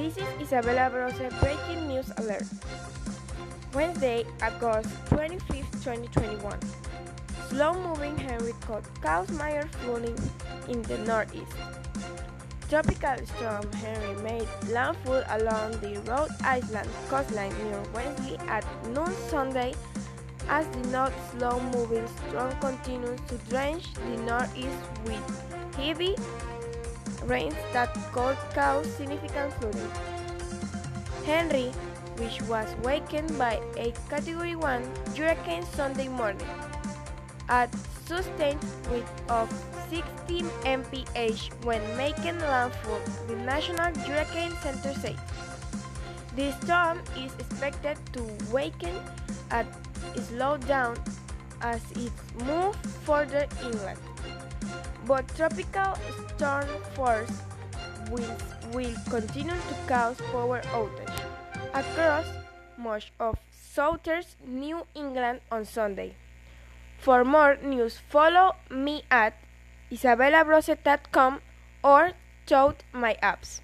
This is Isabella Brose breaking news alert. Wednesday, August 25, 2021. Slow-moving Henri could cause major flooding in the northeast. Tropical storm Henry made landfall along the Rhode Island coastline near Westerly at noon Sunday as the north slow moving storm continues to drench the northeast with heavy rains that could cause significant flooding. Henry, which was wakened by a Category 1 hurricane Sunday morning, at sustained wind of 16 mph when making landfall, the National Hurricane Center said. The storm is expected to weaken and slow down as it moves further inland but tropical storm force winds will continue to cause power outages across much of southern New England on Sunday. For more news, follow me at isabellabrose.com or tout my apps.